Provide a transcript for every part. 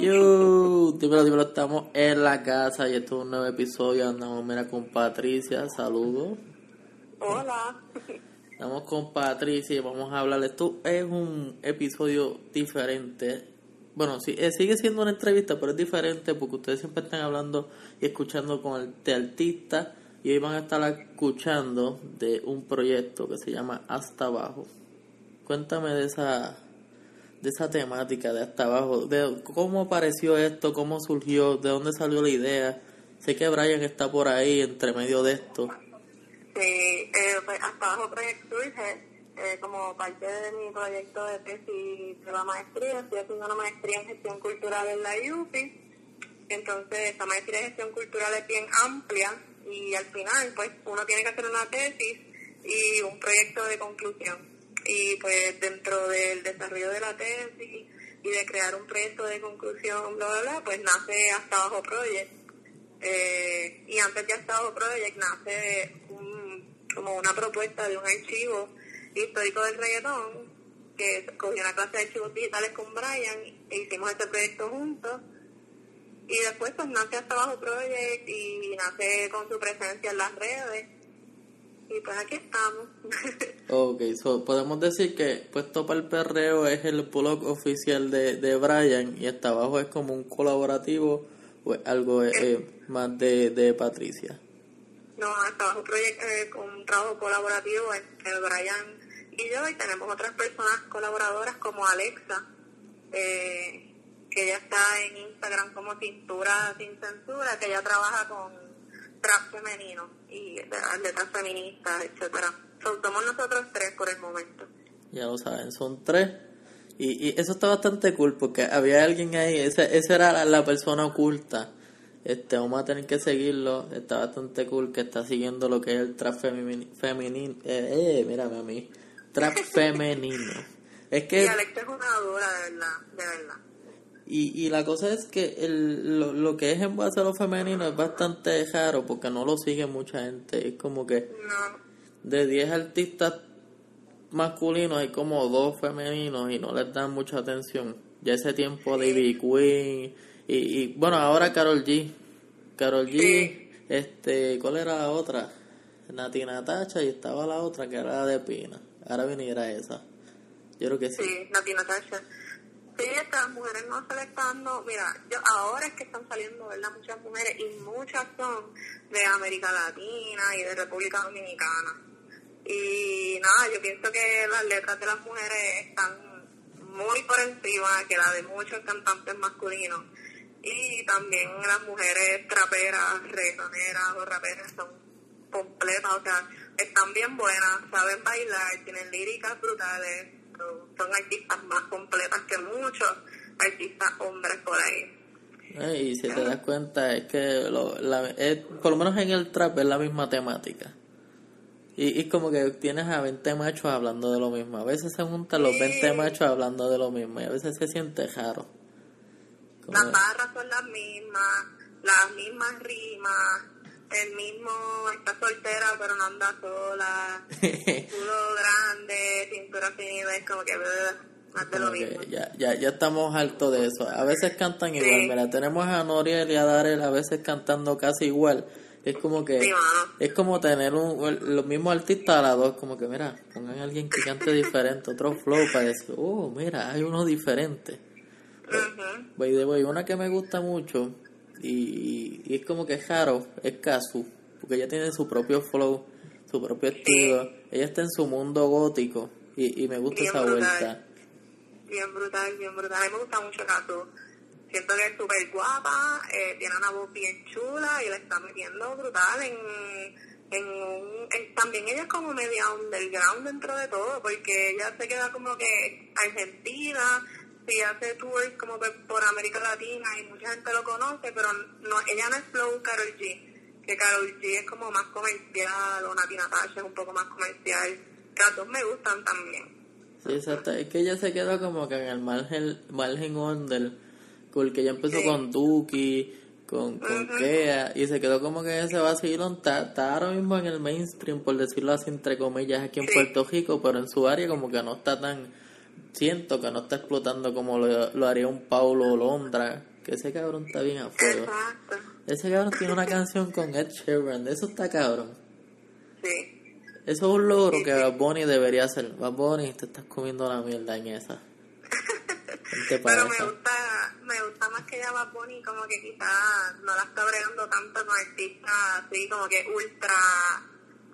Yo, dímelo, dímelo, estamos en la casa y esto es un nuevo episodio. Andamos, mira, con Patricia, saludos. Hola. Estamos con Patricia y vamos a hablar. Esto es un episodio diferente. Bueno, sí, eh, sigue siendo una entrevista, pero es diferente porque ustedes siempre están hablando y escuchando con el de artista y hoy van a estar escuchando de un proyecto que se llama Hasta Abajo. Cuéntame de esa de esa temática de hasta abajo, de cómo apareció esto, cómo surgió, de dónde salió la idea. Sé que Brian está por ahí entre medio de esto. Sí, eh, pues hasta abajo proyecto surge eh, como parte de mi proyecto de tesis de la maestría. Estoy haciendo una maestría en gestión cultural en la UPI. Entonces, esta maestría en gestión cultural es bien amplia y al final, pues, uno tiene que hacer una tesis y un proyecto de conclusión y pues dentro del desarrollo de la tesis y de crear un proyecto de conclusión, bla, bla, bla, pues nace Hasta Abajo Project. Eh, y antes de Hasta Abajo Project nace como una propuesta de un archivo histórico del reggaetón, que cogió una clase de archivos digitales con Brian e hicimos este proyecto juntos. Y después pues nace Hasta Abajo Project y nace con su presencia en las redes y pues aquí estamos. ok, so, podemos decir que Puesto para el Perreo es el blog oficial de, de Brian y hasta abajo es como un colaborativo o algo eh, eh, más de, de Patricia. No, hasta abajo proyecto, eh, un trabajo colaborativo entre Brian y yo y tenemos otras personas colaboradoras como Alexa, que ella está en Instagram como Cintura Sin Censura, que ella trabaja con trap femenino y de letras feministas, etcétera. somos nosotros tres por el momento. Ya lo saben, son tres. Y, y eso está bastante cool porque había alguien ahí, esa, esa era la, persona oculta. Este, vamos a tener que seguirlo. Está bastante cool que está siguiendo lo que es el trap femenino. Eh, eh, mírame a mí. Trap femenino. Es que. Y Alex es una dura, de verdad, de verdad. Y, y la cosa es que el, lo, lo, que es en base a lo femenino es bastante raro porque no lo sigue mucha gente. Es como que de 10 artistas masculinos hay como dos femeninos y no les dan mucha atención. Ya ese tiempo de Ivy Queen y, y bueno, ahora Carol G. Carol G, este, ¿cuál era la otra? Nati Natacha y estaba la otra que era de Pina. Ahora viniera esa. Yo creo que sí. Sí, Nati Natacha sí, estas mujeres no se le están dando, mira, yo ahora es que están saliendo, ¿verdad? Muchas mujeres y muchas son de América Latina y de República Dominicana. Y nada, yo pienso que las letras de las mujeres están muy por encima que la de muchos cantantes masculinos. Y también las mujeres traperas, reggaetoneras o raperas son completas, o sea, están bien buenas, saben bailar, tienen líricas brutales son artistas más completas que muchos artistas hombres por ahí. y si te das cuenta es que lo, la, por lo menos en el trap es la misma temática. Y, y como que tienes a 20 machos hablando de lo mismo. A veces se juntan los 20 machos hablando de lo mismo y a veces se siente raro. Las barras son las mismas, las mismas rimas, el mismo está soltera pero no anda sola, culo grande, cintura fina, es como que más de lo mismo. Ya, ya, ya estamos hartos de eso. A veces cantan igual, mira, tenemos a Noriel y a Darel a veces cantando casi igual. Es como que es como tener un, los mismos artistas a la dos, como que mira, pongan a alguien que cante diferente, otro flow para decir, oh, mira, hay uno diferente. Voy de voy, una que me gusta mucho y, y, es como que Haro es Kazu, porque ella tiene su propio flow, su propio estilo. Ella está en su mundo gótico y, y me gusta esa vuelta. Bien brutal, bien brutal. A mí me gusta mucho Kazu. Siento que es súper guapa, eh, tiene una voz bien chula y la está metiendo brutal en, en, un, También ella es como media underground dentro de todo, porque ella se queda como que argentina sí hace tours como por América Latina y mucha gente lo conoce, pero no, ella no es Flow Carol G, que Carol G es como más comercial, o Nati Natasha es un poco más comercial, las dos me gustan también. Sí, exacto, es que ella se quedó como que en el margen, margen under, porque ella empezó con Duki, con, con Kea, y se quedó como que ese vacilón. Está, está ahora mismo en el mainstream, por decirlo así, entre comillas, aquí en Puerto Rico, pero en su área como que no está tan siento que no está explotando como lo, haría un Paulo Londra Que ese cabrón está bien a fuego. Ese cabrón tiene una canción con Ed Sheeran. Eso está cabrón. Sí. Eso es un logro que Bad Bunny debería hacer. Bad Bunny, te estás comiendo la mierda en esa. Pero me gusta, me gusta más que ya Bad Bunny, como que quizás no la está bregando tanto con artistas así como que ultra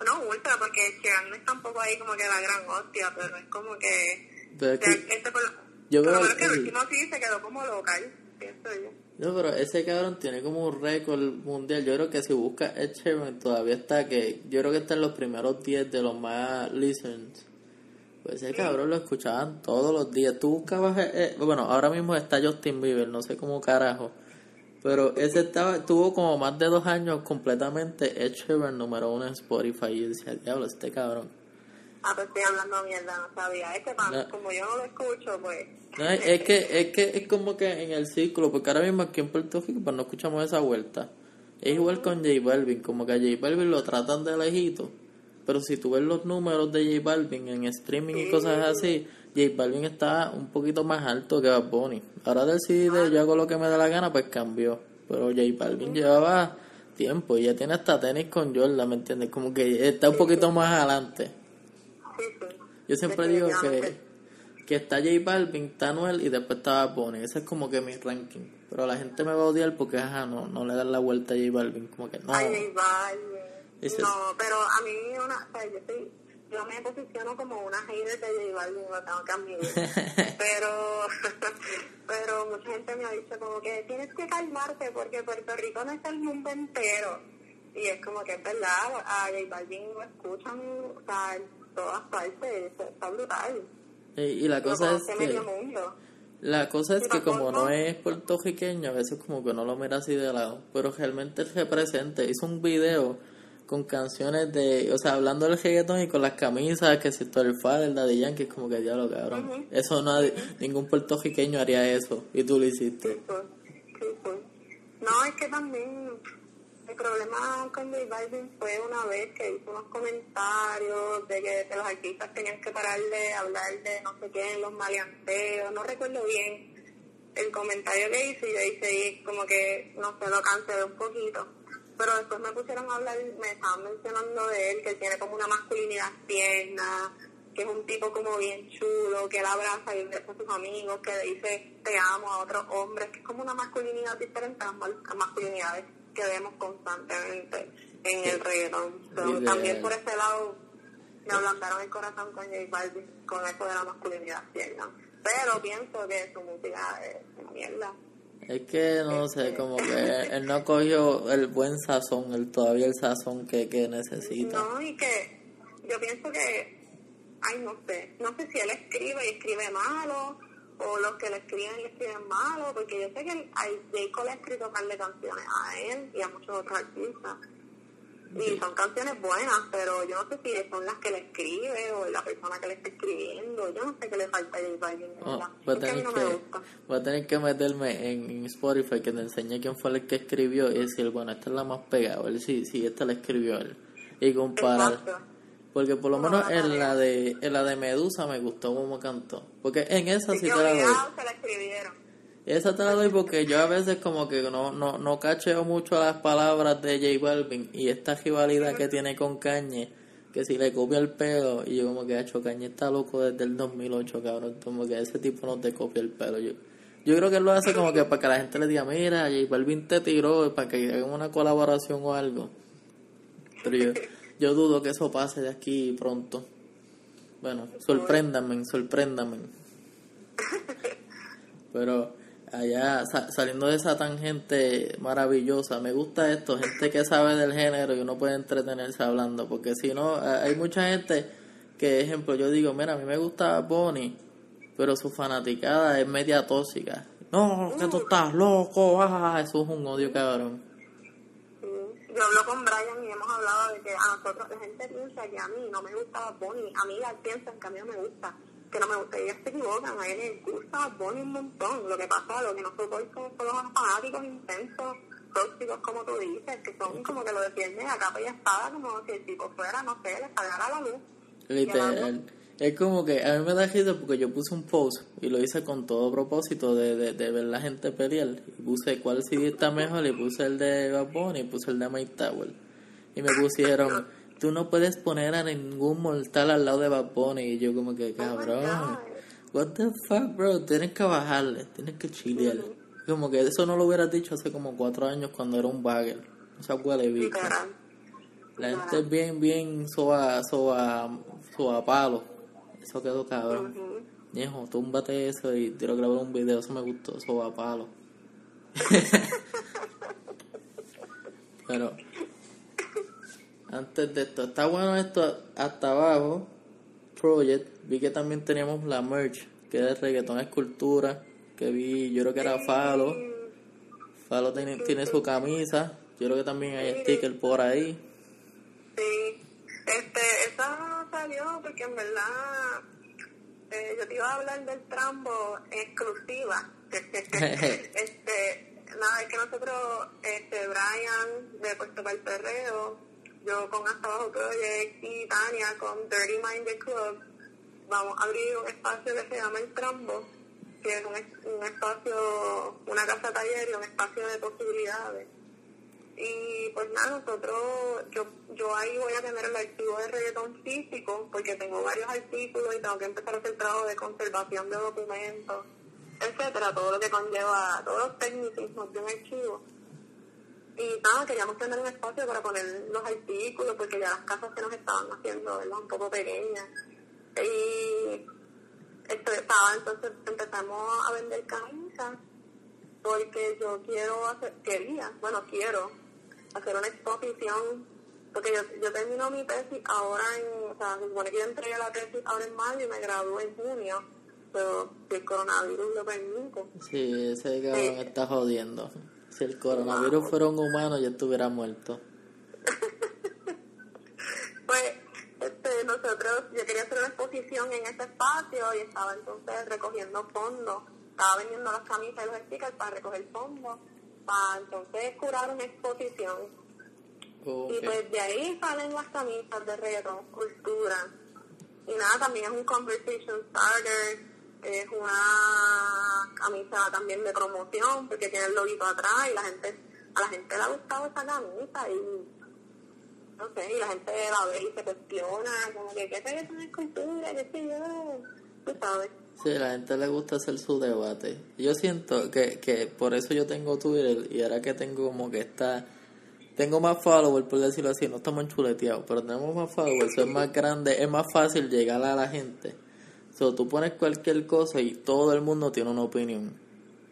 no ultra porque Sheeran no está un poco ahí como que la gran hostia pero es como que, este por, yo creo que el último sí se quedó como local pienso yo no, pero ese cabrón tiene como un récord mundial. Yo creo que si busca Ed Sheeran todavía está que yo creo que está en los primeros 10 de los más listens. Pues ese cabrón lo escuchaban todos los días. Tú buscabas, eh, eh, bueno, ahora mismo está Justin Bieber, no sé cómo carajo. Pero ese estaba, tuvo como más de dos años completamente Ed Sheeran número uno en Spotify. Y decía, diablo, este cabrón. Ah, pues estoy hablando mierda, no sabía. Es que como yo no lo escucho, pues... No, es, que, es que es como que en el ciclo, porque ahora mismo aquí en Puerto Rico pues no escuchamos esa vuelta. Es igual con J Balvin, como que a J Balvin lo tratan de lejito. Pero si tú ves los números de J Balvin en streaming y cosas así, J Balvin está un poquito más alto que Bad Bunny. Ahora decide, yo hago lo que me da la gana, pues cambió. Pero J Balvin llevaba tiempo y ya tiene hasta tenis con Jordan, ¿me entiendes? Como que está un poquito más adelante. Yo siempre digo que, que está J Balvin, está Noel y después está Bonnie. Ese es como que mi ranking. Pero la gente me va a odiar porque, ajá, no, no le dan la vuelta a J Balvin. Como que no. J Balvin. No, pero a mí, una, o sea, yo, estoy, yo me posiciono como una hater de J Balvin, lo tengo que admitir. pero, pero mucha gente me ha dicho como que tienes que calmarte porque Puerto Rico no es el mundo entero. Y es como que es verdad, a J Balvin lo escuchan, o sea, todas partes, está brutal. Y, la cosa es que... La cosa es que como no es puertorriqueño, a veces como que no lo mira así de lado, pero realmente él representa, hizo un video con canciones de, o sea, hablando del reggaetón y con las camisas, que si todo el Fader, el Daddy Yankee, es como que diablo, cabrón. Eso no, ningún puertorriqueño haría eso, y tú lo hiciste. Pues, pues. No, es que también el problema con J Balvin fue una vez que hizo unos comentarios de que, los artistas tenían que parar de hablar de no sé qué los maleanteos, no recuerdo bien el comentario que hice y yo hice como que no se lo cancelé un poquito. Pero después me pusieron a hablar, me estaban mencionando de él, que tiene como una masculinidad tierna, que es un tipo como bien chulo, que él abraza besa a sus amigos, que dice te amo a otros hombres, que es como una masculinidad diferente a las masculinidades que vemos constantemente en el reggaetón. también por ese lado me ablandaron el corazón con J Balvin con eso de la masculinidad cierta. Pero pienso que su música es una mierda. Es que no sé, como que él no cogió el buen sazón, el todavía el sazón que, que necesita. No, y que yo pienso que, ay, no sé, no sé si él escribe y escribe malo, o los que le escriben y escriben malo, porque yo sé que hay, J. Cole ha escrito par de canciones a él y a muchos otros artistas. Y son canciones buenas, pero yo no sé si son las que le escribe o la persona que le está escribiendo. Yo no sé qué le falta a J Balvin. Oh, voy, a tener que, voy a tener que meterme en, Spotify que te enseñe quién fue el que escribió y decir, bueno, esta es la más pegada. Él sí, sí, esta la escribió él. Y comparar. Porque por lo menos en la de en la de Medusa me gustó como cantó. Porque en esa sí, te la doy. Esa te la doy porque yo a veces como que no, no, no cacheo mucho las palabras de J Balvin y esta rivalidad que tiene con Cañe, que si le copia el pelo, y yo como que, hecho Cañe está loco desde el 2008, cabrón, como que ese tipo no te copia el pelo. Yo, yo creo que él lo hace como que para que la gente le diga, mira, J Balvin te tiró, para que hagan una colaboración o algo. Pero yo, yo dudo que eso pase de aquí pronto. Bueno, sorpréndame, sorpréndame. Pero allá saliendo de esa tangente maravillosa, me gusta esto, gente que sabe del género y uno puede entretenerse hablando, porque si no, hay mucha gente que, ejemplo, yo digo, mira, a mí me gusta Bonnie, pero su fanaticada es media tóxica. No, que tú estás loco, ah, eso es un odio cabrón yo hablo con Brian y hemos hablado de que a nosotros, la gente piensa que a mí no me gusta Bonnie, amigas piensan que a mí no me gusta, que no me gusta, ellas se equivocan, a ellos les gusta Bonnie un montón, lo que pasa, lo que nosotros somos los fanáticos intensos, tóxicos como tú dices, que son como que lo defienden a capa y espada, como si el tipo fuera, no sé, le saliera la luz. Literal. Es como que a mí me da risa porque yo puse un post y lo hice con todo propósito de, de, de ver la gente pelear. Y puse cuál CD está mejor y puse el de Bad y puse el de Mike Tower. Y me pusieron, tú no puedes poner a ningún mortal al lado de Bad Y yo como que, cabrón, what the fuck, bro, tienes que bajarle, tienes que chilear. Como que eso no lo hubieras dicho hace como cuatro años cuando era un bagger. O sea, huele bicho. La gente es bien, bien soa, soa, soa palo. Eso quedó cabrón. Viejo, túmbate eso y quiero grabar un video, eso me gustó, eso va a palo. Pero antes de esto, está bueno esto hasta abajo. Project, vi que también teníamos la merch, que es reggaetón escultura, que vi, yo creo que era Falo. Falo tiene, tiene su camisa, yo creo que también hay sticker por ahí. Sí, este, porque en verdad eh, yo te iba a hablar del trambo exclusiva. este, nada, es que nosotros, este, Brian de Puerto Perreo, yo con Hasta Abajo Project y Tania con Dirty Minded Club, vamos a abrir un espacio que se llama El Trambo, que es un, un espacio, una casa taller y un espacio de posibilidades y pues nada, nosotros, yo, yo ahí voy a tener el archivo de reggaetón físico, porque tengo varios artículos y tengo que empezar a hacer trabajo de conservación de documentos, etcétera, todo lo que conlleva, todos los tecnicismos de un archivo. Y nada, queríamos tener un espacio para poner los artículos, porque ya las casas que nos estaban haciendo, ¿verdad? Un poco pequeñas. Y estaba, entonces empezamos a vender camisas, porque yo quiero hacer, quería, bueno, quiero hacer una exposición, porque yo, yo termino mi tesis ahora en, o sea, se supone que yo entregué la tesis ahora en mayo y me gradué en junio, pero si el coronavirus lo permite. Sí, ese cabrón está jodiendo. Si el coronavirus fuera un humano, yo estuviera muerto. pues, este, nosotros, yo quería hacer una exposición en ese espacio y estaba entonces recogiendo fondos. Estaba vendiendo las camisas y los stickers para recoger fondos para entonces curar una exposición. Y pues de ahí salen las camisas de reggaeton, cultura. Y nada, también es un conversation starter, es una camisa también de promoción, porque tiene el loguito atrás y la gente, a la gente le ha gustado esa camisa y no sé, y la gente la ve y se cuestiona, como que qué es una escultura, qué sé yo, tú sabes. Sí, la gente le gusta hacer su debate. Yo siento que, que por eso yo tengo Twitter y ahora que tengo como que está... Tengo más followers, por decirlo así, no estamos enchuleteados, pero tenemos más followers, es más grande, es más fácil llegar a la gente. So, tú pones cualquier cosa y todo el mundo tiene una opinión.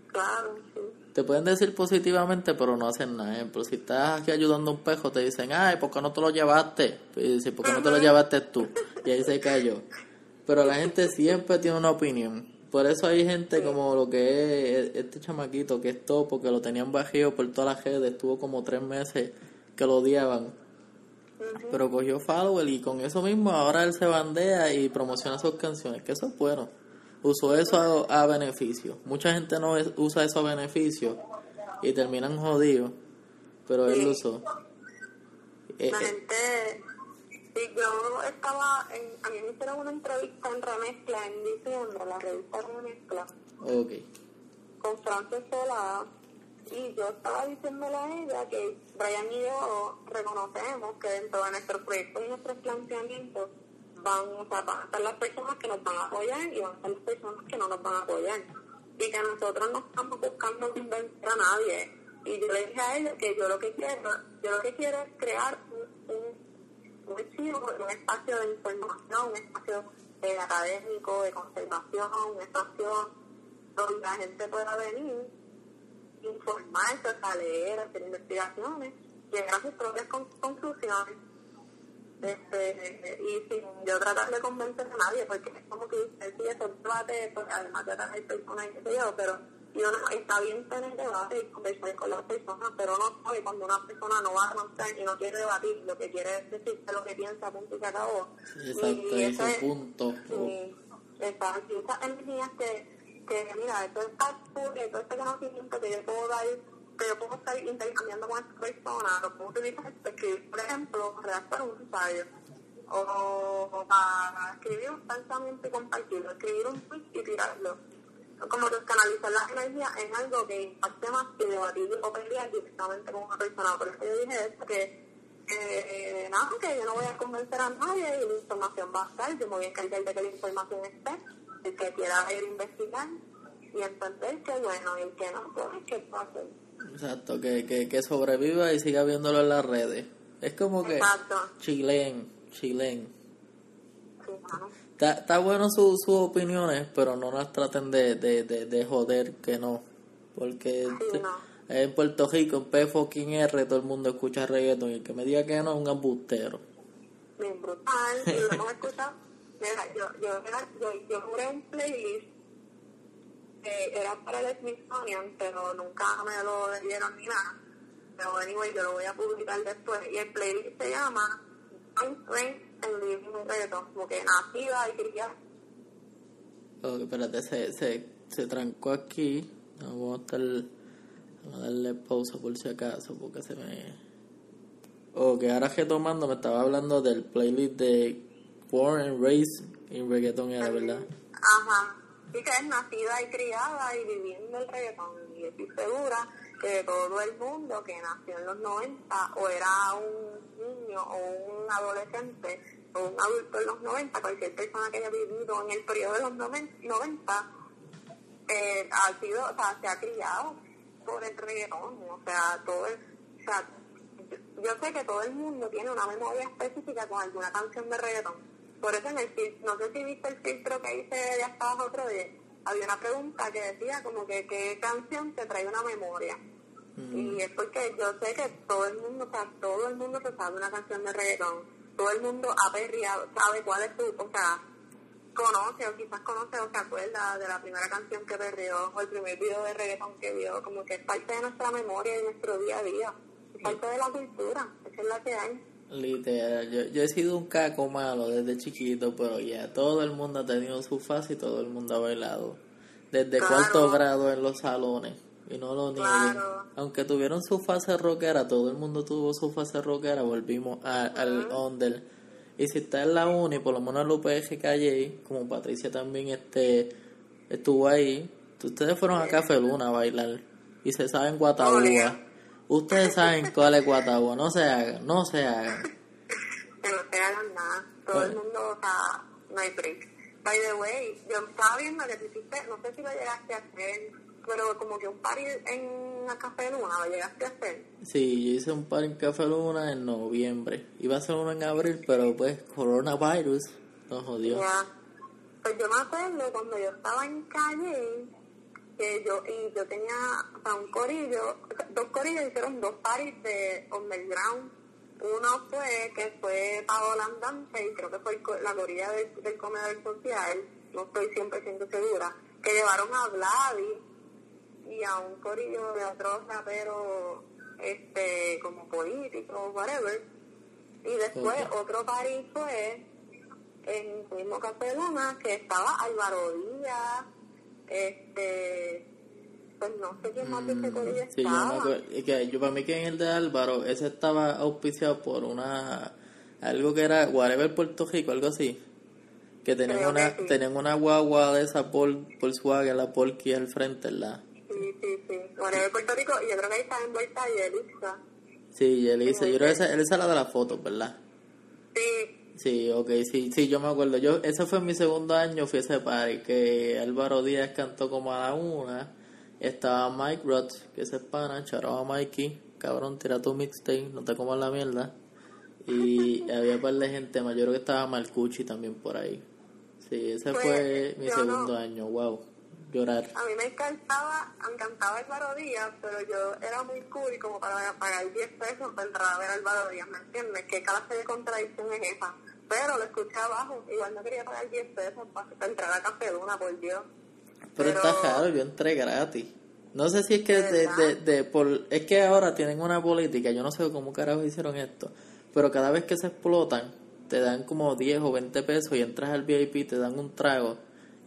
Claro, sí. Te pueden decir positivamente, pero no hacen nada. Ejemplo, si estás aquí ayudando a un pejo, te dicen, ay, ¿por qué no te lo llevaste? Y dice, ¿por qué no te lo llevaste tú? Y ahí se cayó pero la gente siempre tiene una opinión. Por eso hay gente como lo que es este chamaquito que es todo porque lo tenían bajío por toda la redes, estuvo como tres meses que lo odiaban. Pero cogió follower y con eso mismo ahora él se bandea y promociona sus canciones, que eso es bueno. Usó eso a, beneficio. Mucha gente no usa eso a beneficio y terminan jodidos, pero él lo usó. La eh, eh, gente Sí, yo estaba, en, a mí me hicieron una entrevista en Remezcla en diciembre, la revista Remezcla. Ok. Con Frances Solá. Y yo estaba diciéndole a ella que Brian y yo reconocemos que dentro de nuestros proyectos y nuestros planteamientos van, o sea, van a estar las personas que nos van a apoyar y van a estar las personas que no nos van a apoyar. Y que nosotros no estamos buscando convencer a nadie. Y yo le dije a ella que yo lo que quiero, yo lo que quiero es crear un un espacio de información, un espacio eh, académico, de conservación, un espacio donde la gente pueda venir, informarse, a leer, hacer investigaciones, llegar a sus propias conclusiones. Este, y sin yo tratar de convencer a nadie, porque es como que usted sí, eso debate, pues, además de tener personas y qué sé yo, pero y uno está bien tener debate y conversar con las personas, pero no sabe cuando una persona no va a avanzar y no quiere debatir, lo que quiere es decirte lo que piensa, punto y se acabó. Exacto, y ese punto. Sí, exacto, y esas energías que, que, mira, todo este, todo este conocimiento que yo puedo dar, que yo puedo estar intercambiando con esta persona, lo puedo utilizar para escribir, por ejemplo, redactar un ensayo. o, para escribir un pensamiento y compartirlo, escribir un tweet y tirarlo. Como que canalizar la energía en algo que impacte más que debatir o pelear directamente con una persona. Por eso yo dije esto, que eh, nada, que yo no voy a convencer a nadie y la información va a estar, yo me voy a encargar de que la información esté, el que quiera ir a investigar y entender que bueno, y el que no, pues que pase. Exacto, que, que, que sobreviva y siga viéndolo en las redes. Es como que chilen, chilen. Está, está bueno sus su opiniones, pero no las traten de, de, de, de joder que no. Porque en Puerto Rico, en P fucking R, todo el mundo escucha reggaeton y el que me diga que no es un embustero. Bien brutal, y lo hemos escuchado. Mira, yo, yo, yo, yo juré un playlist que era para el Smithsonian, pero nunca me lo dieron ni nada. Pero anyway, yo lo voy a publicar después. Y el playlist se llama I'm And Living Reggaeton, como que nacida y criada. Ok, espérate, se, se, se trancó aquí. Vamos a estar Vamos a darle pausa por si acaso, porque se me... Ok, ahora que tomando me estaba hablando del playlist de Born and Raised en Reggaeton, era verdad. Ajá, que es nacida y criada y viviendo el reggaeton. Y estoy segura que todo el mundo que nació en los 90 o era un niño o un adolescente o un adulto en los 90, cualquier persona que haya vivido en el periodo de los 90, eh, ha sido, o sea, se ha criado por el reggaetón, o sea, todo el, o sea, yo sé que todo el mundo tiene una memoria específica con alguna canción de reggaetón. Por eso en el no sé si viste el filtro que hice de hasta abajo otro día, había una pregunta que decía como que qué canción te trae una memoria. Mm. Y es porque yo sé que todo el mundo, o sea, todo el mundo se sabe una canción de reggaetón. Todo el mundo ha perreado, sabe cuál es tu, o sea, conoce o quizás conoce o se acuerda de la primera canción que perdió o el primer video de reggaeton que vio, como que es parte de nuestra memoria y de nuestro día a día, es parte de la cultura, esa es la que hay. Literal, yo, yo he sido un caco malo desde chiquito, pero ya todo el mundo ha tenido su fase y todo el mundo ha bailado. Desde cuarto grado en los salones, y no lo niego. Aunque tuvieron su fase rockera, todo el mundo tuvo su fase rockera, volvimos al under y si está en la uni, por lo menos en UPG Calle, como Patricia también este, estuvo ahí, ustedes fueron a Café Luna a bailar y se saben Guatabúa. Ustedes saben cuál es Guatabúa, no se hagan, no se hagan. Que no se hagan nada, todo el mundo, o sea, no hay break. By the way, yo estaba viendo que hiciste, no sé si lo llegaste a hacer, pero como que un party en la Café Luna, ¿lo llegaste a hacer? Sí, yo hice un party en Café Luna en noviembre. Iba a ser uno en abril, pero pues coronavirus nos jodió. Pues yo me acuerdo cuando yo estaba en calle, que yo, y yo tenía, o sea, un corillo, dos corillos hicieron dos parties de underground. Uno fue, que fue Paola Andante, y creo que fue la corilla del, del comedor social, no estoy 100% segura, que llevaron a Vladi y a un corillo de otros raperos este como políticos whatever y después otro party fue en el mismo Café Luna que estaba Álvaro Díaz este pues no sé quién más de mm, corillo sí, estaba yo, que yo para mí que en el de Álvaro ese estaba auspiciado por una algo que era whatever Puerto Rico algo así que tenían una tenían una guagua de esa por Volkswagen la Polky al frente ¿verdad? Sí, sí, sí. De Puerto Rico, y yo creo que ahí está envuelta Yelisa. Sí, Yelisa. Yo creo que esa, esa es la de las fotos, ¿verdad? Sí. Sí, ok, sí, sí, yo me acuerdo. Yo, ese fue mi segundo año, fui a ese party, que Álvaro Díaz cantó como a la una. Estaba Mike Roth, que es pana, charaba a Mikey. Cabrón, tira tu mixtape, no te comas la mierda. Y había un par de gente más, yo creo que estaba Marcucci también por ahí. Sí, ese pues, fue mi segundo año, wow. A mí me encantaba, me encantaba el Díaz, pero yo era muy cool y como para pagar 10 pesos para entrar a ver al Díaz, ¿me entiendes? ¿Qué clase de contradicción es esa? Pero lo escuché abajo, igual no quería pagar 10 pesos para, entrar a Café Luna, por Dios. Pero, está caro, yo entré gratis. No sé si es que de, de, de, por, es que ahora tienen una política, yo no sé cómo carajo hicieron esto, pero cada vez que se explotan, te dan como 10 o 20 pesos y entras al VIP, te dan un trago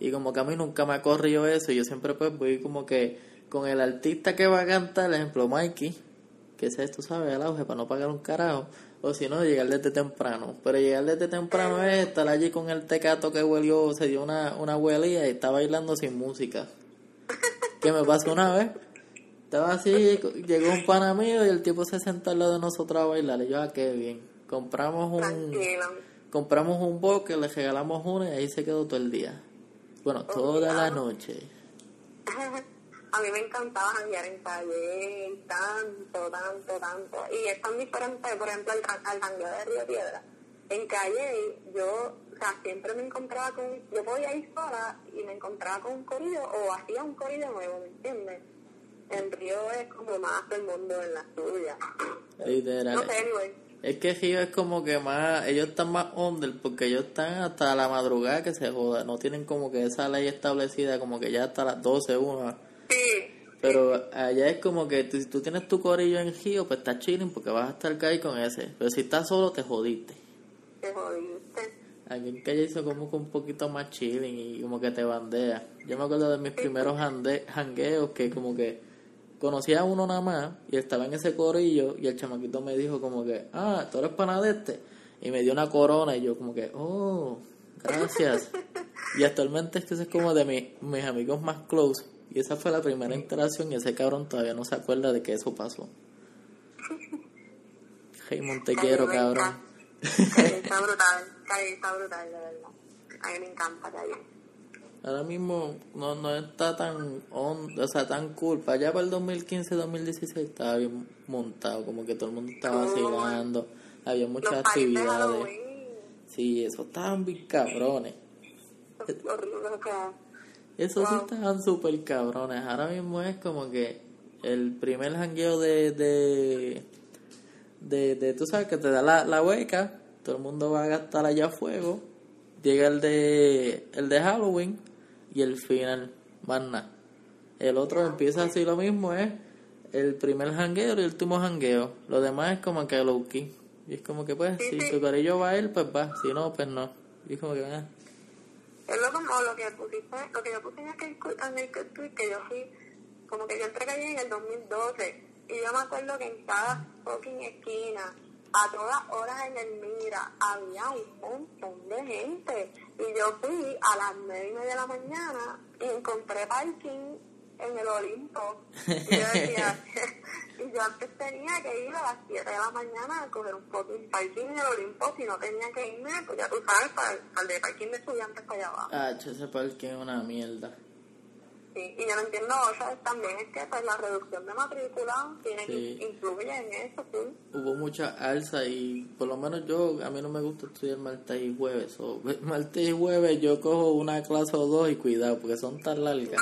y como que a mí nunca me ha corrido eso, yo siempre pues voy como que con el artista que va a cantar, el ejemplo Mikey, que es, tú sabes, el auge para no pagar un carajo. O si no, llegar desde temprano. Pero llegar desde temprano es estar allí con el tecato que huelió, se dio una, una huelía y está bailando sin música. ¿Qué me pasó una vez? Estaba así, llegó un pana mío y el tipo se sentó al lado de nosotros a bailar. Y yo, ah, qué bien. Compramos un, compramos un boque, le regalamos uno y ahí se quedó todo el día. Bueno, toda la noche. A mí me encantaba janguear en calle, tanto, tanto, tanto. Y es tan diferente, por ejemplo, al, al de Río Piedra. En calle, yo, o sea, siempre me encontraba con, yo podía ir sola y me encontraba con un corillo o hacía un corillo nuevo, ¿me entiendes? En Río es como más del mundo en la suya. Literal. No sé, anyway. Es que Río es como que más, ellos están más under porque ellos están hasta la madrugada que se joda, no tienen como que esa ley establecida como que ya hasta las 12, 1. Sí. Pero allá es como que si tú tienes tu corillo en Río, pues estás chilling porque vas a estar ahí con ese. Pero si estás solo, te jodiste. Te jodiste. Aquí en calle hizo como que un poquito más chilling y como que te bandea. Yo me acuerdo de mis primeros jangueos que como que conocía a uno nada más y estaba en ese corillo y el chamaquito me dijo como que, ah, tú eres pana de este. Y me dio una corona y yo como que, oh, gracias. y actualmente es que es como de mi, mis amigos más close. Y esa fue la primera interacción y ese cabrón todavía no se acuerda de que eso pasó. Hey, Montequero, cabrón. está brutal, está brutal, de verdad. A mí me encanta Calle ahora mismo no, no está tan on, o sea, tan cool. Para allá para el 2015-2016 estaba bien montado, como que todo el mundo estaba vacilando, había muchas actividades. Sí, eso estaban bien cabrones. Eso sí estaban súper cabrones. Ahora mismo es como que el primer jangueo de, de, de, de, tú sabes, que te da la, la hueca, todo el mundo va a gastar allá fuego. Llega el de, el de Halloween, y el final, más nada. El otro empieza así lo mismo, es el primer jangueo y el último jangueo. Lo demás es como que low key. Y es como que pues, si tu ello va a ir, pues va. Si no, pues no. Y es como que ah. Es lo como lo que pusiste, lo que yo puse en aquel, en el tweet que yo fui, como que yo entré allí en el 2012. Y yo me acuerdo que en cada fucking esquina a todas horas en el Mira había un montón de gente. Y yo fui a las nueve y media de la mañana y encontré parking en el Olimpo. Y yo decía, y yo antes tenía que ir a las 7 de la mañana a coger un parking en el Olimpo. Si no tenía que irme, pues ya tú sabes, para, el parking de estudiantes para allá abajo. Ah, ese parking es una mierda y yo no entiendo, o sea, también es que pues, la reducción de matrícula tiene que influye en eso, sí. Hubo mucha alza y por lo menos yo, a mí no me gusta estudiar martes y jueves. O, martes y jueves yo cojo una clase o dos y cuidado, porque son tan largas.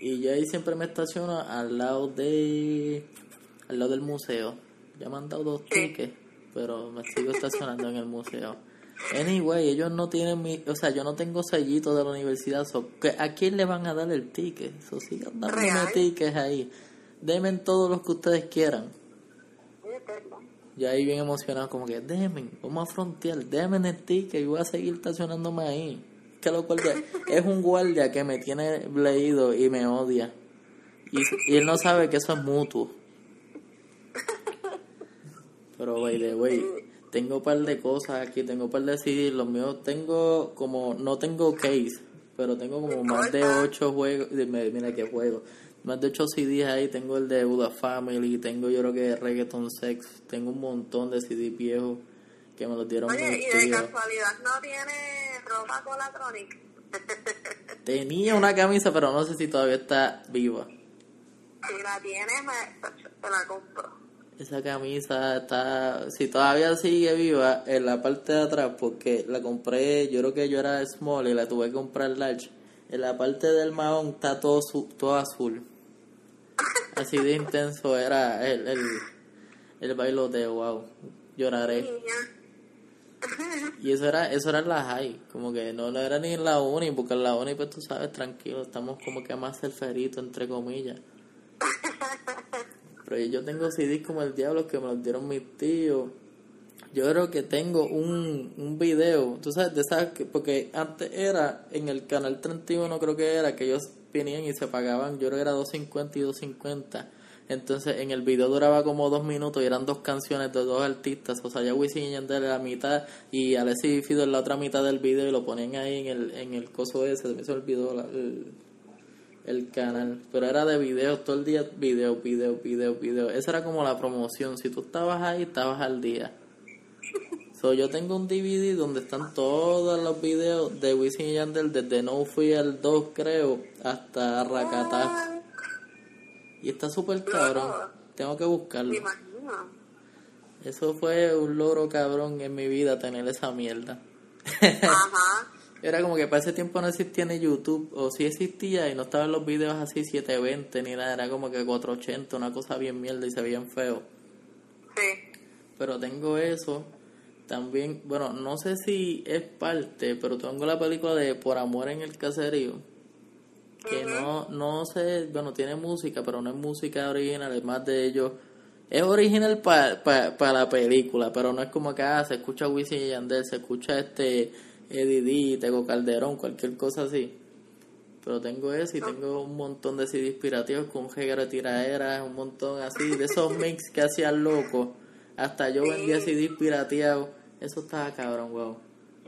Y yo ahí siempre me estaciono al lado de al lado del museo. Ya me han dado dos tickets, pero me sigo estacionando en el museo. Anyway, ellos no tienen mi, o sea, yo no tengo sellito de la universidad, ¿a quién le van a dar el ticket? So, sigan dándome tickets ahí. Denme todos los que ustedes quieran. Y ahí bien emocionado, como que, denme, vamos a frontear, denme el ticket y voy a seguir estacionándome ahí. Que lo cual es un guardia que me tiene leído y me odia. Y, y él no sabe que eso es mutuo. Pero, by the way, tengo un par de cosas aquí, tengo un par de CDs, los míos tengo como, no tengo case, pero tengo como más de 8 juegos, mira qué juego, más de 8 CDs ahí, tengo el de Buda Family, tengo yo creo que Reggaeton Sex, tengo un montón de CDs viejos que me los dieron Oye, y de casualidad no tiene ropa Colatronic. Tenía una camisa, pero no sé si todavía está viva. Si la tiene, me, te la compro esa camisa está, si todavía sigue viva, en la parte de atrás, porque la compré, yo creo que yo era small y la tuve que comprar large. En la parte del mahón está todo, todo azul. Así de intenso era el, el, el bailoteo, wow. Lloraré. Y eso era, eso era la high, como que no, era ni en la uni, porque en la uni pues tú sabes, tranquilo, estamos como que más el ferito, entre comillas. Pero yo tengo CDs como el diablo que me los dieron mis tíos. Yo creo que tengo un, un video, tú sabes, de esas que, porque antes era en el canal 31, creo que era, que ellos venían y se pagaban, yo creo que era 250 y 250. Entonces en el video duraba como dos minutos y eran dos canciones de dos artistas. O sea, ya Wisin y Yandel en la mitad y Alessi y Fido en la otra mitad del video y lo ponían ahí en el, en el coso ese. Se me olvidó el, el canal. Pero era de videos, todo el día video, video, video, video. Esa era como la promoción. Si tú estabas ahí, estabas al día. So, yo tengo un DVD donde están todos los videos de Wisin y Yandel desde No Fui al 2 creo hasta Rakata. Y está súper cabrón. Tengo que buscarlo. Eso fue un logro cabrón en mi vida tener esa mierda. Ajá. Era como que para ese tiempo no existía ni YouTube, o sí existía y no estaban los videos así 720 ni nada, era como que 480, una cosa bien mierda y se veían feo. Sí. Pero tengo eso también, bueno, no sé si es parte, pero tengo la película de Por Amor en el Caserío. Que no, no sé, bueno, tiene música, pero no es música original, es más de ellos. Es original para la película, pero no es como que ah, se escucha Wisin y Yandel, se escucha este Eddie D, Tego Calderón, cualquier cosa así. Pero tengo eso y tengo un montón de CDs pirateados con Jegara tiraderas, un montón así, de esos mix que hacían loco. Hasta yo vendía CDs pirateados eso estaba cabrón, wow.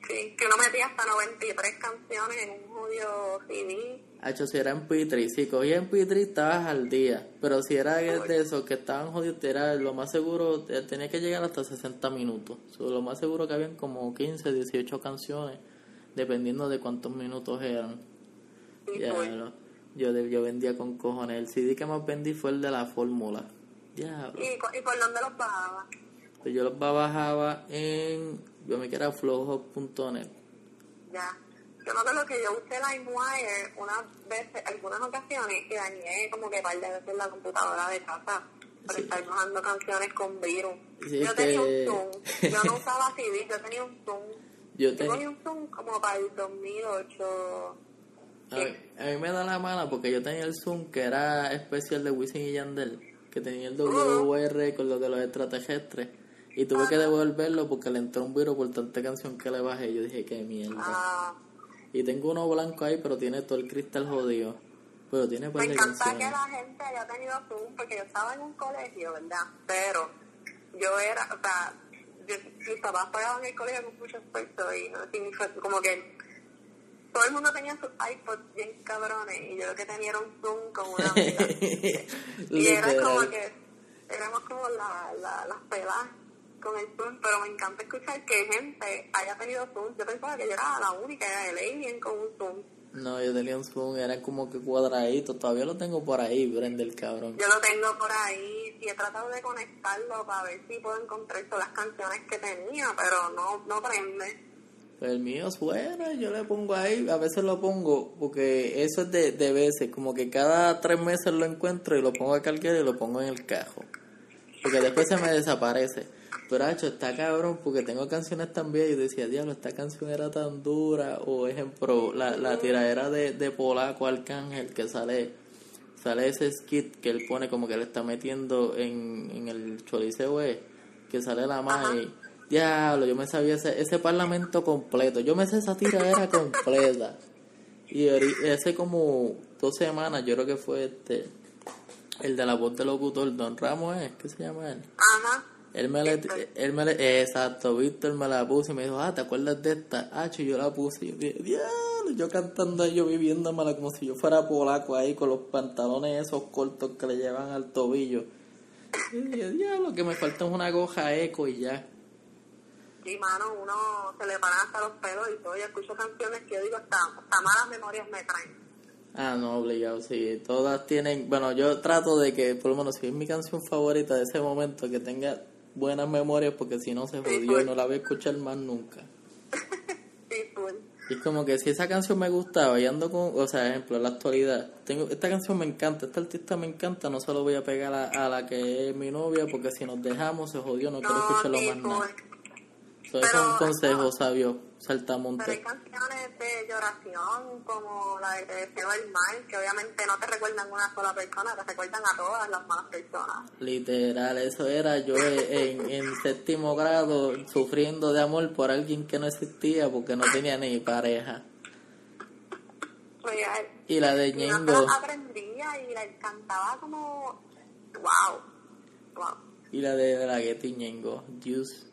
Sí, que uno metía hasta 93 canciones en un jodido CD. Hacho, si era en P3, si cogía en P3 estabas al día, pero si era de esos que estaban jodidos, era lo más seguro, tenía que llegar hasta 60 minutos. lo más seguro que habían como 15, 18 canciones, dependiendo de cuántos minutos eran. ya, yo, yo vendía con cojones. El CD que más vendí fue el de la fórmula. ¿Y, ¿Y por dónde los bajaba? Pues yo los bajaba en, yo me quedaba flojo.net. Ya. Yo me acuerdo que yo usé LimeWire unas veces, algunas ocasiones, y dañé como que par de veces la computadora de casa por estar bajando canciones con virus. yo tenía un Zoom, yo no usaba CD, yo tenía un Zoom. Yo, tenía un Zoom como para el 2008. A mí, a mí me da la mala porque yo tenía el Zoom que era especial de Wisin y Yandel, que tenía el WR con lo de los extraterrestres. Y tuve que devolverlo porque le entró un virus por tanta canción que le bajé. Yo dije, qué mierda. Ah. Y tengo uno blanco ahí, pero tiene todo el cristal jodido. Pero tiene par Me encanta que la gente haya tenido Zoom, porque yo estaba en un colegio, ¿verdad? Pero yo era, o sea, yo, mis papás pagaban el colegio con muchos pesos y no como que todo el mundo tenía sus iPods bien cabrones y yo lo que tenía era un Zoom con una amiga. y era como que éramos como la, la, las pelas con el Zoom, pero me encanta escuchar que gente haya tenido Zoom. Yo pensaba que yo era la única, era el alien con un Zoom. No, yo tenía un Zoom, era como que cuadradito, todavía lo tengo por ahí, prende el cabrón. Yo lo tengo por ahí y he tratado de conectarlo para ver si puedo encontrar todas las canciones que tenía, pero no, no prende. Pues el mío suena, yo le pongo ahí, a veces lo pongo, porque eso es de, de veces, como que cada tres meses lo encuentro y lo pongo a cargar y lo pongo en el cajo. Porque después se me desaparece. Pero, hecho, está cabrón porque tengo canciones también y decía, diablo, esta canción era tan dura. O, ejemplo, la, la tiradera de, de Polaco Arcángel que sale sale ese skit que él pone como que le está metiendo en, en el choliseo, eh, que sale la madre. Diablo, yo me sabía ese, ese parlamento completo. Yo me sé esa tiradera completa. Y ese como dos semanas, yo creo que fue este, el de la voz del locutor, Don Ramos, ¿es? ¿Qué se llama él? Ajá. Él me, le, él me le, exacto, Víctor me la puso y me dijo, ah, ¿te acuerdas de esta? Ah, yo la puse y yo dije, diablo, yo cantando yo viviéndomela como si yo fuera polaco ahí con los pantalones esos cortos que le llevan al tobillo. Y dije, diablo, que me falta una goja eco y ya. Sí, mano, uno se le paran hasta los pelos y todo, y escucho canciones que yo digo, hasta, hasta malas memorias me traen. Ah, no, obligado, sí. Todas tienen, bueno, yo trato de que, por lo menos, si es mi canción favorita de ese momento, que tenga buenas memorias porque si no se jodió y no la voy a escuchar más nunca. Y es como que si esa canción me gustaba y ando con, o sea, ejemplo, en la actualidad, tengo esta canción me encanta, esta artista me encanta, no se lo voy a pegar a, la que es mi novia porque si nos dejamos se jodió, no, quiero escucharlo más nada. Eso es un consejo sabio Saltamonte. Pero hay canciones de lloración como la de Te deseo el mal, que obviamente no te recuerdan a una sola persona, te recuerdan a todas las malas personas. Literal, eso era yo en, en séptimo grado sufriendo de amor por alguien que no existía porque no tenía ni pareja. y la de Ñengo. aprendía y la cantaba como wow, Y la de la Getty Ñengo, Juice.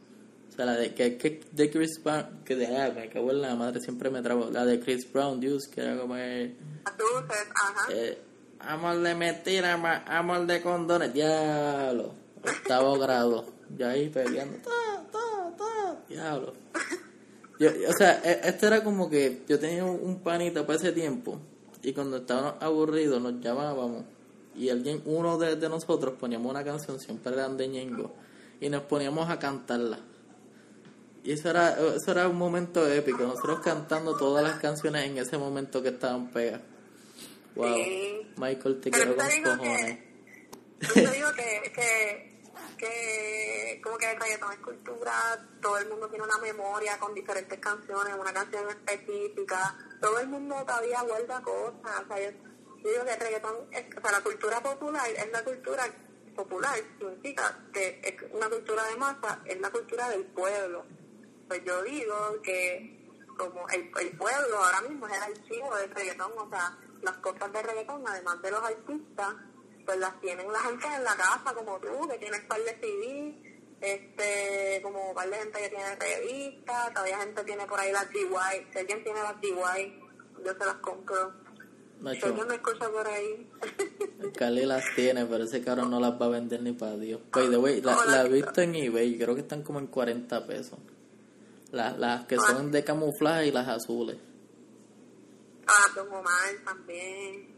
Sea, la de, que, que, de Chris Brown, que de, ah, me cago en la madre, siempre me trabo. La de Chris Brown, Juice, que era como... Eh, Dulces, ajá. Eh, amor de mentira, amor de condones, diablo. Octavo grado. Ya ahí peleando, ta, ta, ta, diablo. Yo, o sea, e, esto era como que yo tenía un panita para ese tiempo y cuando estábamos aburridos nos llamábamos y alguien, uno de, nosotros poníamos una canción, siempre eran de Ñengo, y nos poníamos a cantarla. Y eso era, eso era un momento épico, nosotros cantando todas las canciones en ese momento que estaban pegas. Wow, Michael, te quiero con cojones. yo digo que, que que como que el reggaetón es cultura, todo el mundo tiene una memoria con diferentes canciones, una canción específica, todo el mundo todavía guarda cosas, o sea, yo, digo que el reggaetón, es, o la cultura popular es la cultura popular, significa que es una cultura de masa, es la cultura del pueblo. Pues yo digo que como el, el pueblo ahora mismo es el archivo del reggaetón, o sea, las cosas de reggaetón, además de los artistas, pues las tienen la gente en la casa, como tú, que tienes par de CD, este, como par de gente que tiene revistas, todavía gente tiene por ahí las DY, si alguien tiene las DY, yo se las compro. si alguien me escucha por ahí. Cali las tiene, pero ese caro no las va a vender ni para Dios. By the way, la, la he visto en eBay, creo que están como en 40 pesos. Las, las que son de camuflaje y las azules. Ah, Don Omar también.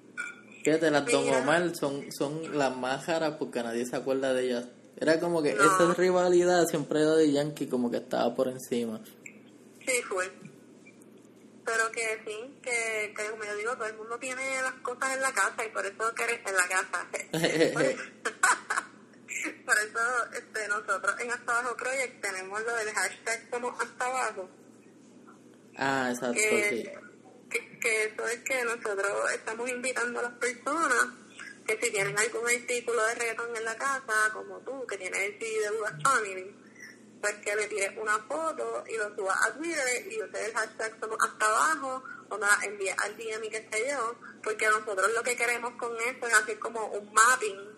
Fíjate, las Don Omar son, son las más caras porque nadie se acuerda de ellas. Era como que esa rivalidad siempre era de Yankee, como que estaba por encima. Sí, fue. Pero que sí, que, que como yo digo, todo el mundo tiene las cosas en la casa y por eso que en la casa. por, eso, este, nosotros en Hasta Abajo Project tenemos lo del hashtag como hasta abajo. Ah, exacto, sí que, eso es que nosotros estamos invitando a las personas que si tienen algún artículo de reggaetón en la casa, como tú, que tienes el CD de Budas Family, pues que le tires una foto y lo subas a Twitter y ustedes el hashtag somos hasta abajo o me envíes al DM y qué sé yo, porque nosotros lo que queremos con eso es hacer como un mapping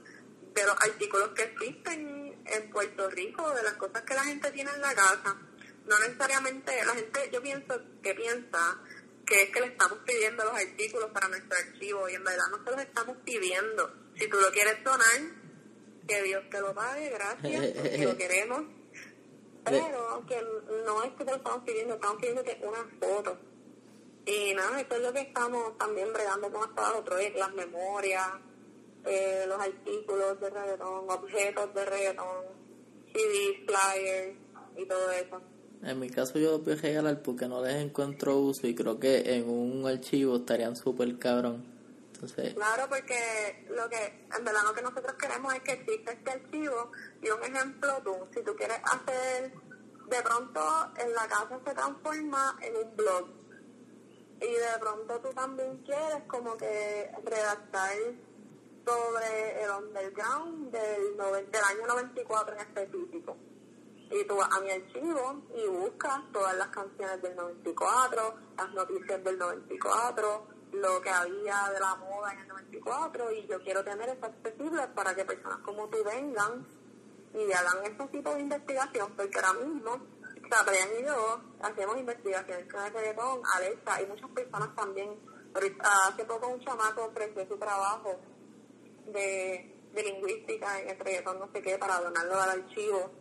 de los artículos que existen en Puerto Rico, de las cosas que la gente tiene en la casa. No necesariamente, la gente, yo pienso que piensa que es que le estamos pidiendo los artículos para nuestro archivo y en verdad no se los estamos pidiendo. Si tú lo quieres donar, que Dios te lo pague, gracias, porque lo queremos. Pero que no es que te lo estamos pidiendo, estamos pidiendo que una foto. Y nada, eso es lo que estamos también bregando con hasta otro, las memorias, eh, los artículos de reggaetón, objetos de reggaetón, CDs, flyers y todo eso. En mi caso yo los voy a regalar porque no les encuentro uso y creo que en un archivo estarían súper cabrón. Entonces... Claro, porque lo que, en verdad lo que nosotros queremos es que exista este archivo y un ejemplo tú, si tú quieres hacer, de pronto en la casa se transforma en un blog y de pronto tú también quieres como que redactar sobre el underground del, del año 94 en específico y tú vas a mi archivo y buscas todas las canciones del 94, las noticias del 94, lo que había de la moda en el 94 y yo quiero tener eso accesible para que personas como tú vengan y hagan ese tipo de investigación, porque ahora mismo, Brian y yo hacemos investigaciones con el reggaetón, Alexa y muchas personas también. Hace poco un chamaco ofreció su trabajo de, de lingüística en el reggaetón, no sé qué, para donarlo al archivo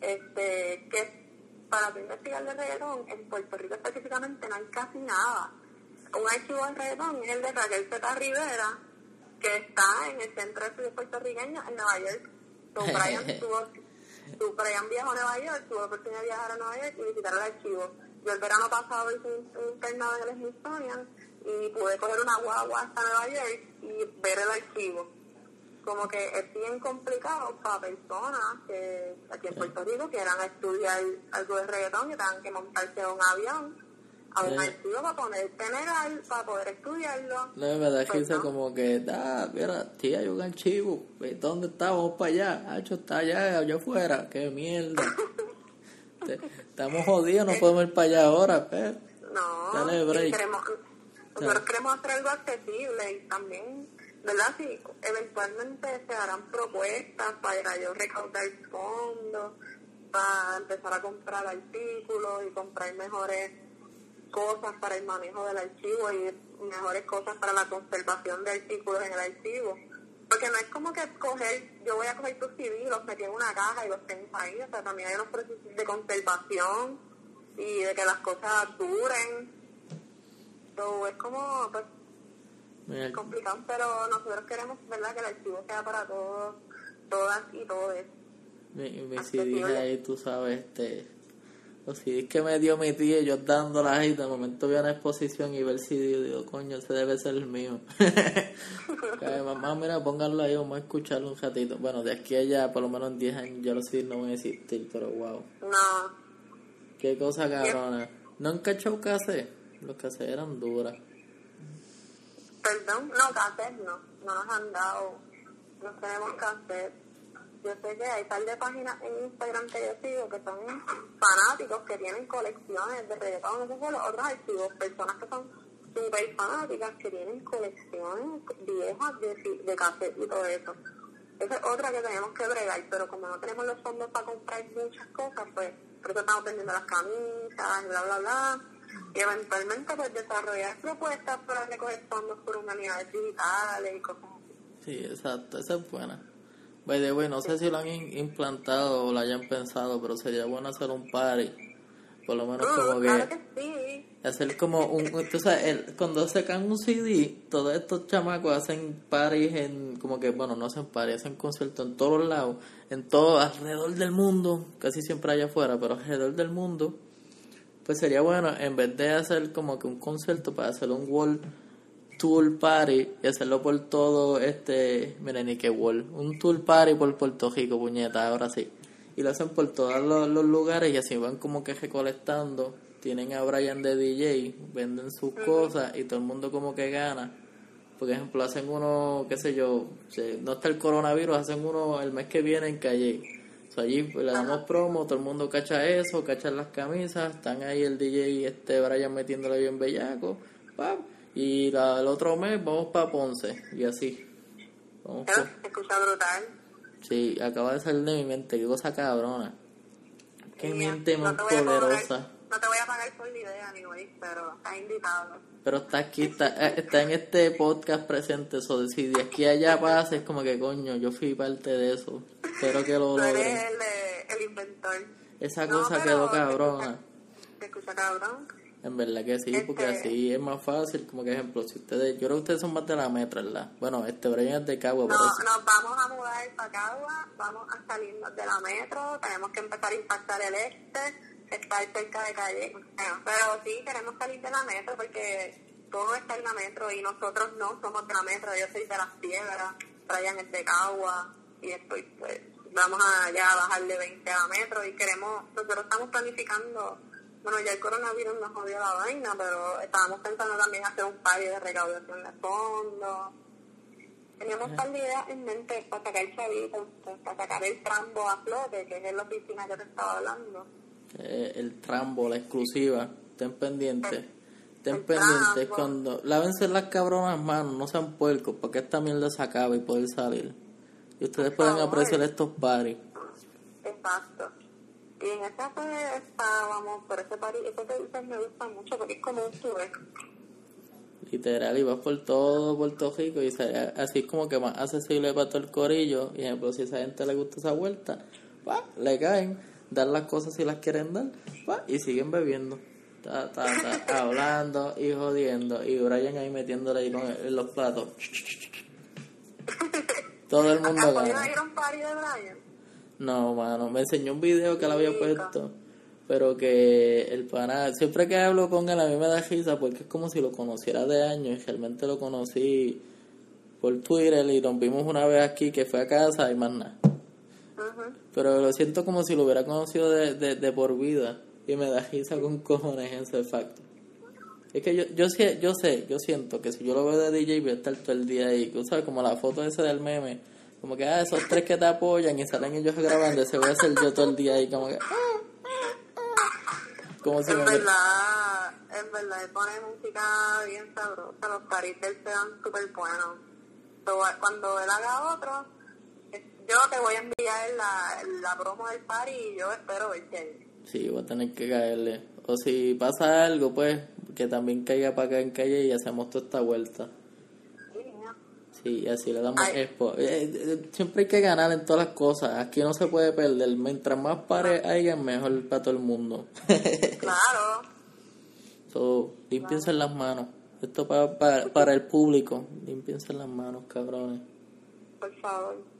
este, que para investigar de reggaetón, en Puerto Rico específicamente no hay casi nada. Un archivo de reggaetón es el de Raquel Zeta Rivera, que está en el Centro de Estudios Puertorriqueños en Nueva York. Tu Brian, tuvo, Brian viajó a Nueva York, tuvo la oportunidad de viajar a Nueva York y visitar el archivo. Yo el verano pasado hice un, un internado en el Smithsonian y pude coger una guagua hasta Nueva York y ver el archivo como que es bien complicado para personas que aquí en Puerto Rico quieran estudiar algo de reggaetón y tengan que montarse a un avión a un archivo para poder tener para poder estudiarlo. No, es verdad que dice pues como que, ah, mira, tía, hay un archivo, ¿dónde está? Vamos para allá, Hacho está allá, allá afuera, qué mierda. Estamos jodidos, no podemos ir para allá ahora, pero. No, Dale break. Queremos, nosotros queremos hacer algo accesible y también ¿verdad? Sí, eventualmente se harán propuestas para yo recaudar fondos, para empezar a comprar artículos y comprar mejores cosas para el manejo del archivo y mejores cosas para la conservación de artículos en el archivo. Porque no es como que coger, yo voy a coger tus CD, los metí en una caja y los tengo ahí, o sea, también hay unos procesos de conservación y de que las cosas duren. So, es como, pues, complicado, pero nosotros queremos, ¿verdad?, que el archivo sea para todos, todas y todos. Mi, mi CD ahí, tú sabes, este los CDs que me dio mi tía, yo dándolas ahí, de momento vi una exposición y ver el CD y digo, coño, ese debe ser el mío. mamá, mira, pónganlo ahí, vamos a escucharlo un ratito. Bueno, de aquí a allá, por lo menos en 10 años, ya los CDs no van a existir, pero wow. No. Qué cosa cabrona. ¿No han cachado hace Los cassés eran duras. Perdón, no, cassés no. No nos han dado. No tenemos cassés yo sé que hay tal de páginas en Instagram que yo sigo que son fanáticos que tienen colecciones de reggaetón, no sé los otros archivos, personas que son super fanáticas que tienen colecciones viejas de, de cassette y todo eso. Esa es otra que tenemos que bregar, pero como no tenemos los fondos para comprar muchas cosas, pues por eso estamos vendiendo las camisas, bla, bla, bla. Y eventualmente pues desarrollar propuestas para recoger fondos por humanidades digitales y cosas así. Sí, exacto, esa es buena. By the way, no sé si lo han implantado o lo hayan pensado, pero sería bueno hacer un party. Por lo menos mm, como que, hacer como un... O sea, el, cuando sacan un CD, todos estos chamacos hacen parties en... Como que, bueno, no hacen parties, hacen conciertos en todos lados, en todo, alrededor del mundo, casi siempre allá afuera, pero alrededor del mundo. Pues sería bueno, en vez de hacer como que un concierto, para hacer un wall tour party y hacerlo por todo este, miren ni qué wall, un tour party por Puerto Rico, puñeta, ahora sí. Y lo hacen por todos los, lugares y así van como que recolectando. Tienen a Brian de DJ, venden sus cosas y todo el mundo como que gana. Por ejemplo, hacen uno, qué sé yo, no está el coronavirus, hacen uno el mes que viene en Calle. Allí pues, le damos promo, todo el mundo cacha eso, cacha las camisas, están ahí el DJ este Brian metiéndole bien bellaco. ¡pam! Y la, el otro mes vamos para Ponce y así. Vamos Pero, se escucha brutal. Sí, acaba de salir de mi mente, qué cosa cabrona. Qué mente más poderosa. No te voy a pagar por la idea, güey, pero está invitado. Pero está aquí, está, eh, está en este podcast presente, eso si de aquí a allá pasa, es como que coño, yo fui parte de eso. Espero que lo logre. eres el, el inventor. Esa cosa quedó cabrona. ¿Te escucha cabrón? En verdad que sí, porque este así es más fácil. Como que ejemplo, si ustedes, yo creo que ustedes son más de la metro, ¿verdad? Bueno, este Brian es de Cagua. No, nos vamos a mudar para Cagua, vamos a salirnos de la metro, tenemos que empezar a impactar el este, estar cerca de calle. pero sí, queremos salir de la metro porque todo está en la metro y nosotros no somos de la metro. Yo soy de las piedras, Brian es de Cagua y estoy, pues, vamos a ya bajar de 20 a la metro y queremos, nosotros estamos planificando bueno, ya el coronavirus nos jodió la vaina, pero estábamos pensando también hacer un par de recaudación de fondos. Teníamos de ideas en mente para sacar el chavito, para sacar el trambo a flote, que es la oficina que te estaba hablando. Eh, el trambo, la exclusiva, estén pendientes. Estén pendientes cuando lávense las cabronas manos, no sean puercos, para que esta mierda se acabe y poder salir. Y ustedes pueden apreciar estos paris. Exacto. Y en esa pues estábamos, por ese party, dices me gusta mucho porque es como un tour. Literal, y vas por todo Puerto Rico y así es como que más accesible para todo el corillo. Y ejemplo, si a esa gente le gusta esa vuelta, va, le caen, dan las cosas si las quieren dar, va, y siguen bebiendo. Ta, ta, ta, hablando y jodiendo. Y Brian ahí metiéndole ahí en los platos. Todo el mundo gana. ir a un party de Brian? No, mano, me enseñó un video que él había puesto, pero que el pana, siempre que hablo con él a mí me da risa porque es como si lo conociera de años y realmente lo conocí por Twitter y rompimos una vez aquí que fue a casa y más nada. Pero lo siento como si lo hubiera conocido de, de, por vida y me da risa con cojones ese facto. Es que yo, yo, sé, yo sé, yo siento que si yo lo veo de DJ voy a estar todo el día ahí, sabes, como la foto esa del meme como que, ah, esos tres que te apoyan y salen ellos grabando, se voy a hacer yo todo el día ahí, como que. Como si en verdad, en verdad, pone música bien sabrosa, los caritas se dan súper buenos. cuando él haga otro, yo te voy a enviar la, la promo del party y yo espero verte ahí. Sí, voy a tener que caerle. O si pasa algo, pues, que también caiga para acá en calle y hacemos toda esta vuelta. Sí, y así le damos expo. Eh, eh, siempre hay que ganar en todas las cosas. Aquí no se puede perder. Mientras más pares haya, mejor para todo el mundo. claro. So, limpiense las manos. Esto para, para, para el público. Limpiense las manos, cabrones. Por favor.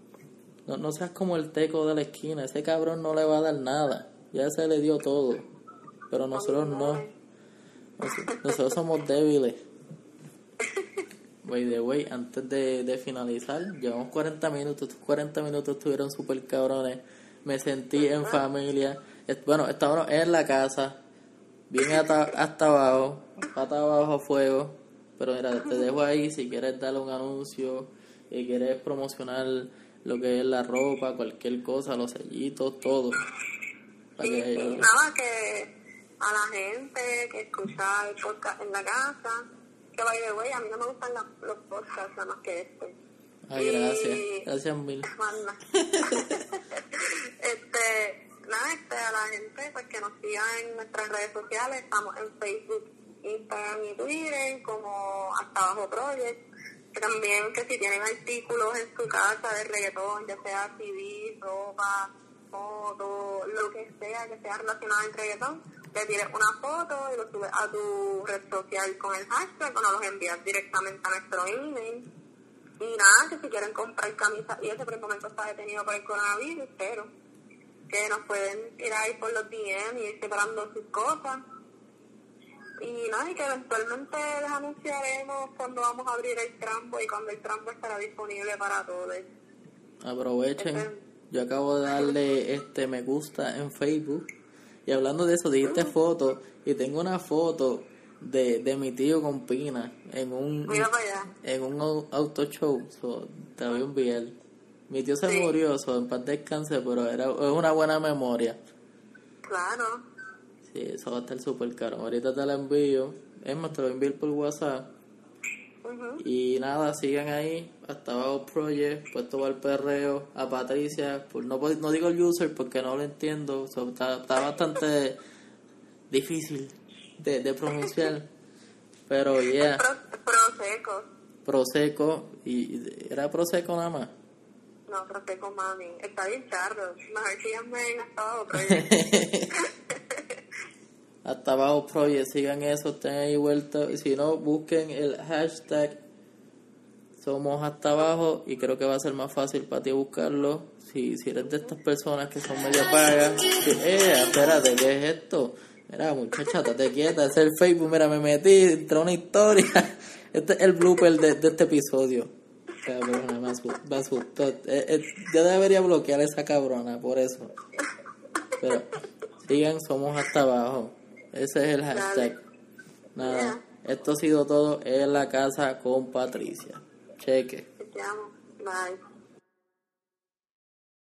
No, no seas como el teco de la esquina. Ese cabrón no le va a dar nada. Ya se le dio todo. Pero nosotros no. Nosotros somos débiles. By the way, antes de, de finalizar, llevamos 40 minutos. Estos 40 minutos estuvieron súper cabrones. Me sentí en familia. Bueno, estábamos en la casa. Bien hasta, hasta abajo. Pata abajo a fuego. Pero mira, te dejo ahí si quieres darle un anuncio y quieres promocionar lo que es la ropa, cualquier cosa, los sellitos, todo. Para que, nada, que a la gente que escucha el podcast en la casa, que by the way, a mí no me gustan los podcasts nada más que este. Ay, gracias, gracias mil. este, nada, este, a la gente pues que nos siga en nuestras redes sociales, estamos en Facebook, Instagram y Twitter como Hasta Abajo Project. También que si tienen artículos en su casa de reggaetón, ya sea CD, ropa, foto, lo que sea que sea relacionado al reggaetón, le tires una foto y lo subes a tu red social con el hashtag o nos los envías directamente a nuestro email. Y nada, que si quieren comprar camisas y ese por el momento está detenido por el coronavirus, pero que nos pueden ir ahí por los DM y ir separando sus cosas. Y nada, y que eventualmente les anunciaremos cuando vamos a abrir el trambo y cuando el trambo estará disponible para todos. Aprovechen. Yo acabo de darle este me gusta en Facebook. Y hablando de eso, dijiste foto. Y tengo una foto de, de mi tío con Pina en un, en un auto show. te voy a enviar. Mi tío se murió, so, en paz descanse, pero era, es una buena memoria. Claro. Sí, eso va a estar súper caro. Ahorita te la envío. Es más, te lo envío por WhatsApp. Y nada, sigan ahí, hasta abajo Project, puesto al perreo, a Patricia, pues no, no digo el user porque no lo entiendo, está, bastante difícil de, de pronunciar, pero ya. Yeah. Proseco. Proseco, y era Proseco nada más. No, Proseco mami, está bien charro, mejor síganme en hasta abajo Project. Hasta abajo Project, sigan eso, estén ahí vuelta. Si no, busquen el hashtag Somos hasta abajo y creo que va a ser más fácil para ti buscarlo. Si, si eres de estas personas que son medio pagas, eh, espérate, ¿qué es esto? Mira, muchacha, te quieta, es el Facebook, mira, me metí, entró una historia. Este es el blooper de, de este episodio. Cabrona, me asustó. Eh, eh, yo debería bloquear a esa cabrona, por eso. Pero sigan, somos hasta abajo. Ese es el hashtag. Nada. Esto ha sido todo en la casa con Patricia. Cheque. Te amo. Bye.